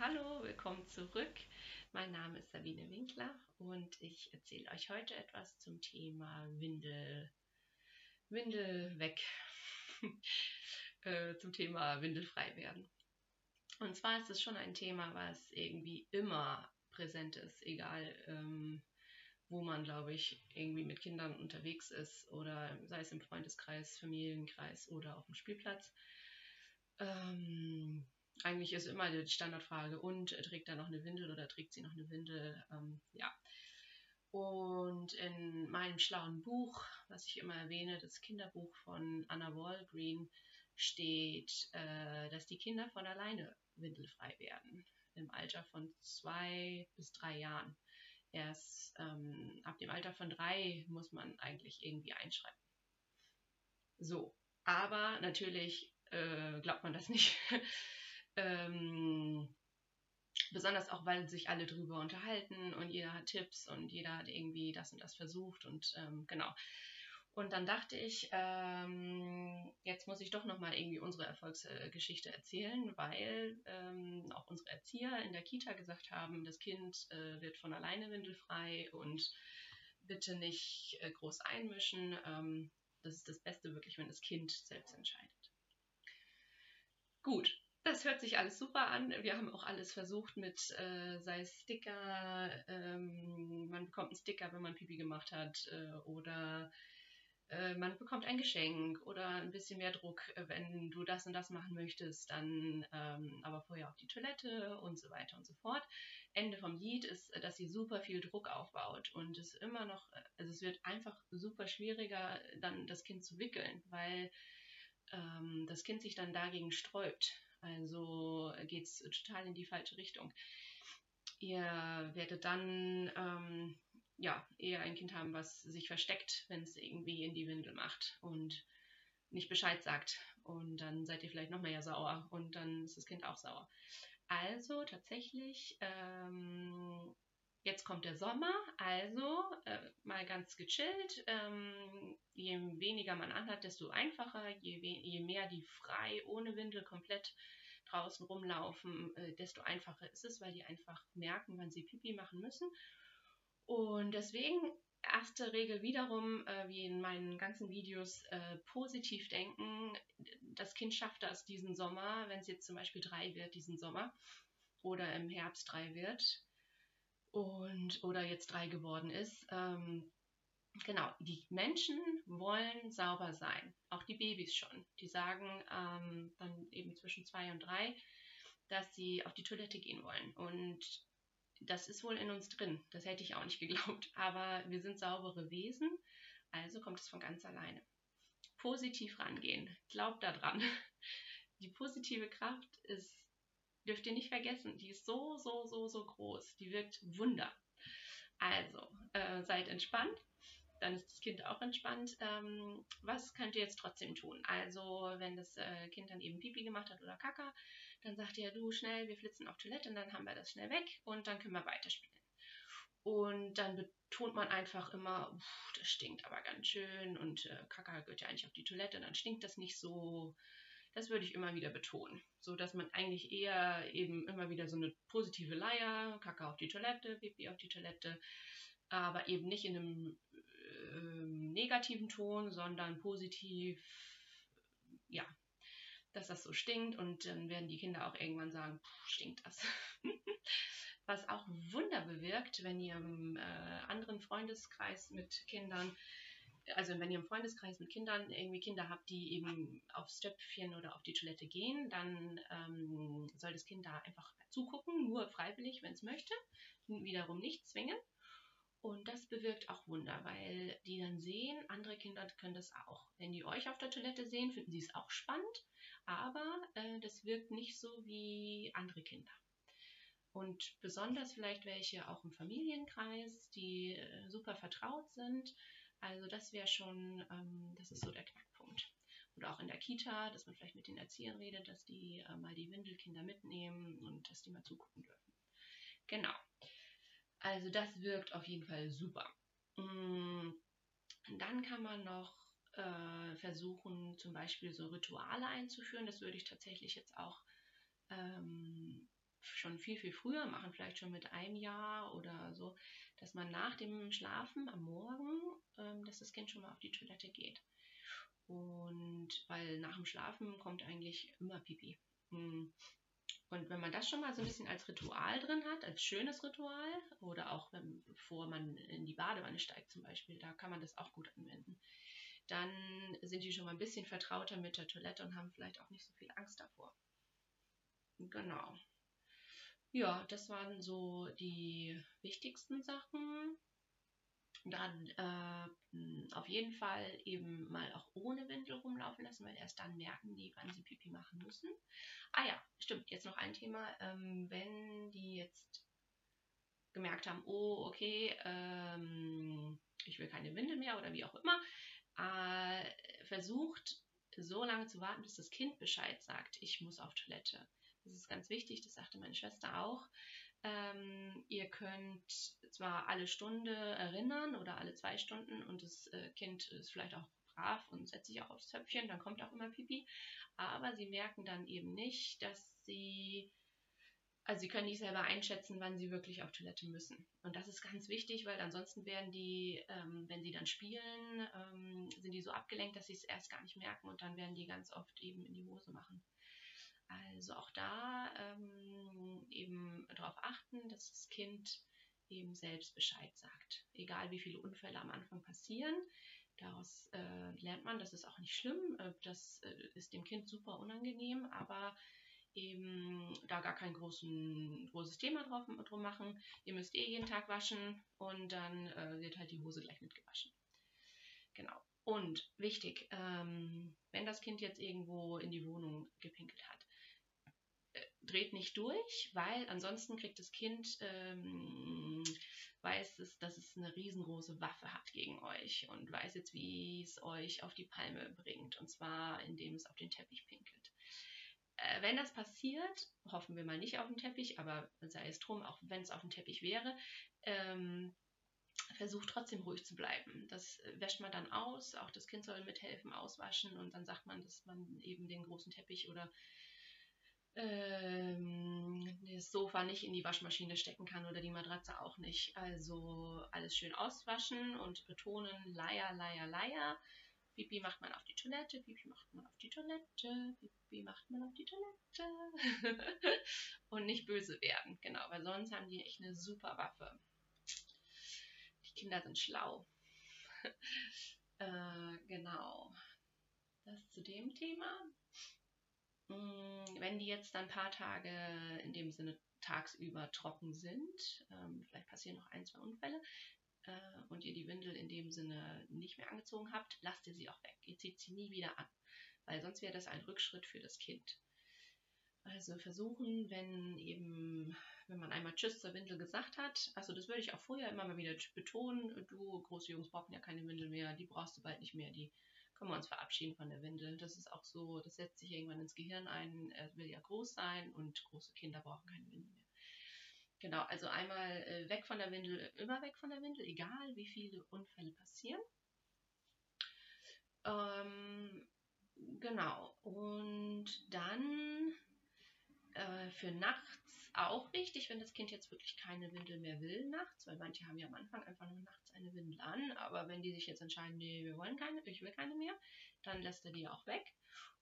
hallo, willkommen zurück. Mein Name ist Sabine Winkler und ich erzähle euch heute etwas zum Thema Windel, Windel weg, äh, zum Thema windelfrei werden. Und zwar ist es schon ein Thema, was irgendwie immer präsent ist, egal ähm, wo man, glaube ich, irgendwie mit Kindern unterwegs ist oder sei es im Freundeskreis, Familienkreis oder auf dem Spielplatz. Ähm, eigentlich ist immer die Standardfrage, und äh, trägt er noch eine Windel oder trägt sie noch eine Windel? Ähm, ja. Und in meinem schlauen Buch, was ich immer erwähne, das Kinderbuch von Anna Walgreen, steht, äh, dass die Kinder von alleine windelfrei werden. Im Alter von zwei bis drei Jahren. Erst ähm, ab dem Alter von drei muss man eigentlich irgendwie einschreiben. So, aber natürlich äh, glaubt man das nicht. Ähm, besonders auch, weil sich alle drüber unterhalten und jeder hat Tipps und jeder hat irgendwie das und das versucht und ähm, genau. Und dann dachte ich, ähm, jetzt muss ich doch nochmal irgendwie unsere Erfolgsgeschichte erzählen, weil ähm, auch unsere Erzieher in der Kita gesagt haben, das Kind äh, wird von alleine windelfrei und bitte nicht äh, groß einmischen. Ähm, das ist das Beste wirklich, wenn das Kind selbst entscheidet. Gut, das hört sich alles super an. Wir haben auch alles versucht mit, äh, sei es Sticker, ähm, man bekommt einen Sticker, wenn man Pipi gemacht hat, äh, oder äh, man bekommt ein Geschenk oder ein bisschen mehr Druck, äh, wenn du das und das machen möchtest, dann ähm, aber vorher auf die Toilette und so weiter und so fort. Ende vom Lied ist, dass sie super viel Druck aufbaut und es immer noch, also es wird einfach super schwieriger, dann das Kind zu wickeln, weil ähm, das Kind sich dann dagegen sträubt. Also geht es total in die falsche Richtung. Ihr werdet dann ähm, ja, eher ein Kind haben, was sich versteckt, wenn es irgendwie in die Windel macht und nicht Bescheid sagt. Und dann seid ihr vielleicht noch mehr sauer und dann ist das Kind auch sauer. Also tatsächlich, ähm, jetzt kommt der Sommer, also äh, mal ganz gechillt. Ähm, je weniger man anhat, desto einfacher, je, je mehr die frei ohne Windel komplett draußen rumlaufen, äh, desto einfacher ist es, weil die einfach merken, wann sie Pipi machen müssen. Und deswegen erste Regel wiederum, äh, wie in meinen ganzen Videos, äh, positiv denken. Das Kind schafft das diesen Sommer, wenn es jetzt zum Beispiel drei wird diesen Sommer oder im Herbst drei wird und oder jetzt drei geworden ist. Ähm, genau, die Menschen wollen sauber sein, auch die Babys schon. Die sagen ähm, dann eben zwischen zwei und drei, dass sie auf die Toilette gehen wollen. Und das ist wohl in uns drin. Das hätte ich auch nicht geglaubt. Aber wir sind saubere Wesen, also kommt es von ganz alleine. Positiv rangehen. Glaubt daran. Die positive Kraft ist, dürft ihr nicht vergessen, die ist so, so, so, so groß. Die wirkt Wunder. Also, äh, seid entspannt dann ist das Kind auch entspannt. Ähm, was könnt ihr jetzt trotzdem tun? Also, wenn das äh, Kind dann eben Pipi gemacht hat oder Kaka, dann sagt ihr, du schnell, wir flitzen auf Toilette und dann haben wir das schnell weg und dann können wir weiterspielen. Und dann betont man einfach immer, das stinkt aber ganz schön und äh, Kaka gehört ja eigentlich auf die Toilette, dann stinkt das nicht so. Das würde ich immer wieder betonen, so dass man eigentlich eher eben immer wieder so eine positive Leier, Kaka auf die Toilette, Pipi auf die Toilette, aber eben nicht in einem ähm, negativen Ton, sondern positiv, ja, dass das so stinkt und dann werden die Kinder auch irgendwann sagen, stinkt das. Was auch Wunder bewirkt, wenn ihr im äh, anderen Freundeskreis mit Kindern, also wenn ihr im Freundeskreis mit Kindern irgendwie Kinder habt, die eben aufs Töpfchen oder auf die Toilette gehen, dann ähm, soll das Kind da einfach zugucken, nur freiwillig, wenn es möchte, wiederum nicht zwingen. Und das bewirkt auch Wunder, weil die dann sehen, andere Kinder können das auch. Wenn die euch auf der Toilette sehen, finden sie es auch spannend, aber äh, das wirkt nicht so wie andere Kinder. Und besonders vielleicht welche auch im Familienkreis, die äh, super vertraut sind. Also das wäre schon, ähm, das ist so der Knackpunkt. Oder auch in der Kita, dass man vielleicht mit den Erziehern redet, dass die äh, mal die Windelkinder mitnehmen und dass die mal zugucken dürfen. Genau. Also das wirkt auf jeden Fall super. Mm, dann kann man noch äh, versuchen, zum Beispiel so Rituale einzuführen. Das würde ich tatsächlich jetzt auch ähm, schon viel, viel früher machen, vielleicht schon mit einem Jahr oder so, dass man nach dem Schlafen am Morgen, ähm, dass das Kind schon mal auf die Toilette geht. Und weil nach dem Schlafen kommt eigentlich immer Pipi. Hm. Und wenn man das schon mal so ein bisschen als Ritual drin hat, als schönes Ritual, oder auch wenn, bevor man in die Badewanne steigt zum Beispiel, da kann man das auch gut anwenden, dann sind die schon mal ein bisschen vertrauter mit der Toilette und haben vielleicht auch nicht so viel Angst davor. Genau. Ja, das waren so die wichtigsten Sachen. Dann äh, auf jeden Fall eben mal auch ohne Windel rumlaufen lassen, weil erst dann merken die, wann sie Pipi machen müssen. Ah ja, stimmt, jetzt noch ein Thema. Ähm, wenn die jetzt gemerkt haben, oh, okay, ähm, ich will keine Windel mehr oder wie auch immer, äh, versucht so lange zu warten, bis das Kind Bescheid sagt, ich muss auf Toilette. Das ist ganz wichtig, das sagte meine Schwester auch. Ähm, ihr könnt zwar alle Stunde erinnern oder alle zwei Stunden und das äh, Kind ist vielleicht auch brav und setzt sich auch aufs Töpfchen, dann kommt auch immer Pipi, aber sie merken dann eben nicht, dass sie also sie können nicht selber einschätzen, wann sie wirklich auf Toilette müssen. Und das ist ganz wichtig, weil ansonsten werden die, ähm, wenn sie dann spielen, ähm, sind die so abgelenkt, dass sie es erst gar nicht merken und dann werden die ganz oft eben in die Hose machen. Also auch da ähm, eben darauf achten, dass das Kind eben selbst Bescheid sagt. Egal wie viele Unfälle am Anfang passieren, daraus äh, lernt man, das ist auch nicht schlimm, äh, das äh, ist dem Kind super unangenehm, aber eben da gar kein großen, großes Thema drauf, drum machen. Ihr müsst eh jeden Tag waschen und dann äh, wird halt die Hose gleich mitgewaschen. Genau. Und wichtig, ähm, wenn das Kind jetzt irgendwo in die Wohnung gepinkelt dreht nicht durch, weil ansonsten kriegt das Kind, ähm, weiß es, dass es eine riesengroße Waffe hat gegen euch und weiß jetzt, wie es euch auf die Palme bringt. Und zwar, indem es auf den Teppich pinkelt. Äh, wenn das passiert, hoffen wir mal nicht auf dem Teppich, aber sei es drum, auch wenn es auf dem Teppich wäre, ähm, versucht trotzdem ruhig zu bleiben. Das äh, wäscht man dann aus, auch das Kind soll mithelfen, auswaschen und dann sagt man, dass man eben den großen Teppich oder ähm, das Sofa nicht in die Waschmaschine stecken kann oder die Matratze auch nicht. Also alles schön auswaschen und betonen, Leier, Leier, Leier. Pipi macht man auf die Toilette, Pipi macht man auf die Toilette, Pipi macht man auf die Toilette. und nicht böse werden, genau, weil sonst haben die echt eine super Waffe. Die Kinder sind schlau. äh, genau. Das zu dem Thema. Mm, wenn die jetzt dann ein paar Tage in dem Sinne tagsüber trocken sind, ähm, vielleicht passieren noch ein, zwei Unfälle, äh, und ihr die Windel in dem Sinne nicht mehr angezogen habt, lasst ihr sie auch weg. Ihr zieht sie nie wieder an, weil sonst wäre das ein Rückschritt für das Kind. Also versuchen, wenn eben, wenn man einmal Tschüss zur Windel gesagt hat, also das würde ich auch vorher immer mal wieder betonen, du große Jungs brauchen ja keine Windel mehr, die brauchst du bald nicht mehr, die können wir uns verabschieden von der Windel. Das ist auch so, das setzt sich irgendwann ins Gehirn ein, er will ja groß sein und große Kinder brauchen keine Windel mehr. Genau, also einmal äh, weg von der Windel, immer weg von der Windel, egal wie viele Unfälle passieren. Ähm, genau, und dann für nachts auch wichtig, wenn das Kind jetzt wirklich keine Windel mehr will nachts, weil manche haben ja am Anfang einfach nur nachts eine Windel an, aber wenn die sich jetzt entscheiden, nee, wir wollen keine, ich will keine mehr, dann lässt er die auch weg.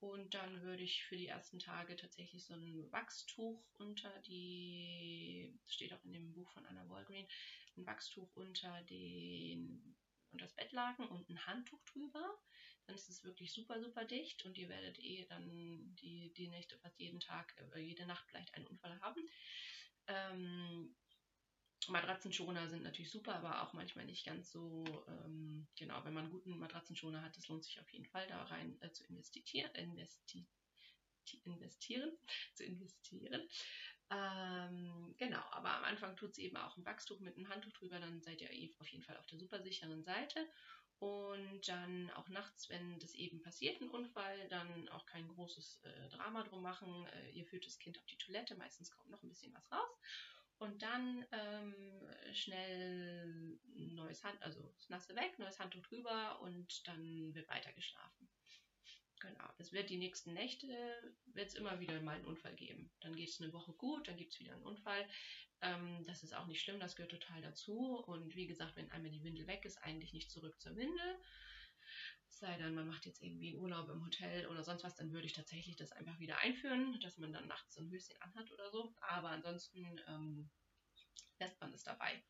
Und dann würde ich für die ersten Tage tatsächlich so ein Wachstuch unter die, steht auch in dem Buch von Anna Walgreen, ein Wachstuch unter den und das Bettlaken und ein Handtuch drüber. Dann ist es wirklich super, super dicht und ihr werdet eh dann die, die Nächte fast jeden Tag, äh, jede Nacht vielleicht einen Unfall haben. Ähm, Matratzenschoner sind natürlich super, aber auch manchmal nicht ganz so. Ähm, genau, wenn man einen guten Matratzenschoner hat, das lohnt sich auf jeden Fall da rein äh, zu investieren. Investi investieren, zu investieren. Ähm, genau, aber am Anfang tut es eben auch ein Wachstuch mit einem Handtuch drüber, dann seid ihr eh auf jeden Fall auf der super sicheren Seite. Und dann auch nachts, wenn das eben passiert, ein Unfall, dann auch kein großes äh, Drama drum machen. Äh, ihr führt das Kind auf die Toilette, meistens kommt noch ein bisschen was raus und dann ähm, schnell neues Hand, also das Nasse weg, neues Handtuch drüber und dann wird weiter geschlafen. Genau, es wird die nächsten Nächte, wird es immer wieder mal einen Unfall geben. Dann geht es eine Woche gut, dann gibt es wieder einen Unfall. Ähm, das ist auch nicht schlimm, das gehört total dazu. Und wie gesagt, wenn einmal die Windel weg ist, eigentlich nicht zurück zur Windel. Sei denn, man macht jetzt irgendwie einen Urlaub im Hotel oder sonst was, dann würde ich tatsächlich das einfach wieder einführen, dass man dann nachts so ein Höschen anhat oder so. Aber ansonsten ähm, lässt man es dabei.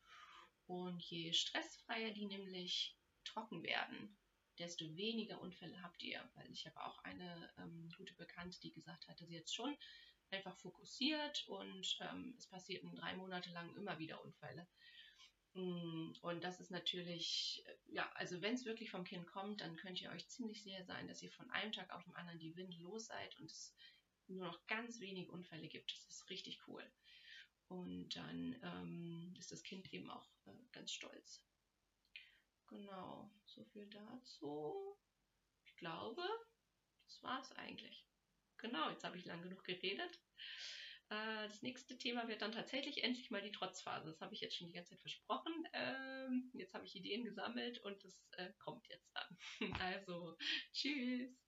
Und je stressfreier die nämlich trocken werden, desto weniger Unfälle habt ihr. Weil ich habe auch eine ähm, gute Bekannte, die gesagt hatte, sie jetzt schon einfach fokussiert und ähm, es passierten drei Monate lang immer wieder Unfälle. Mm, und das ist natürlich, äh, ja, also wenn es wirklich vom Kind kommt, dann könnt ihr euch ziemlich sicher sein, dass ihr von einem Tag auf den anderen die Wind los seid und es nur noch ganz wenige Unfälle gibt. Das ist richtig cool. Und dann ähm, ist das Kind eben auch äh, ganz stolz. Genau, so viel dazu. Ich glaube, das war es eigentlich. Genau, jetzt habe ich lang genug geredet. Äh, das nächste Thema wird dann tatsächlich endlich mal die Trotzphase. Das habe ich jetzt schon die ganze Zeit versprochen. Ähm, jetzt habe ich Ideen gesammelt und es äh, kommt jetzt dann. Also, tschüss.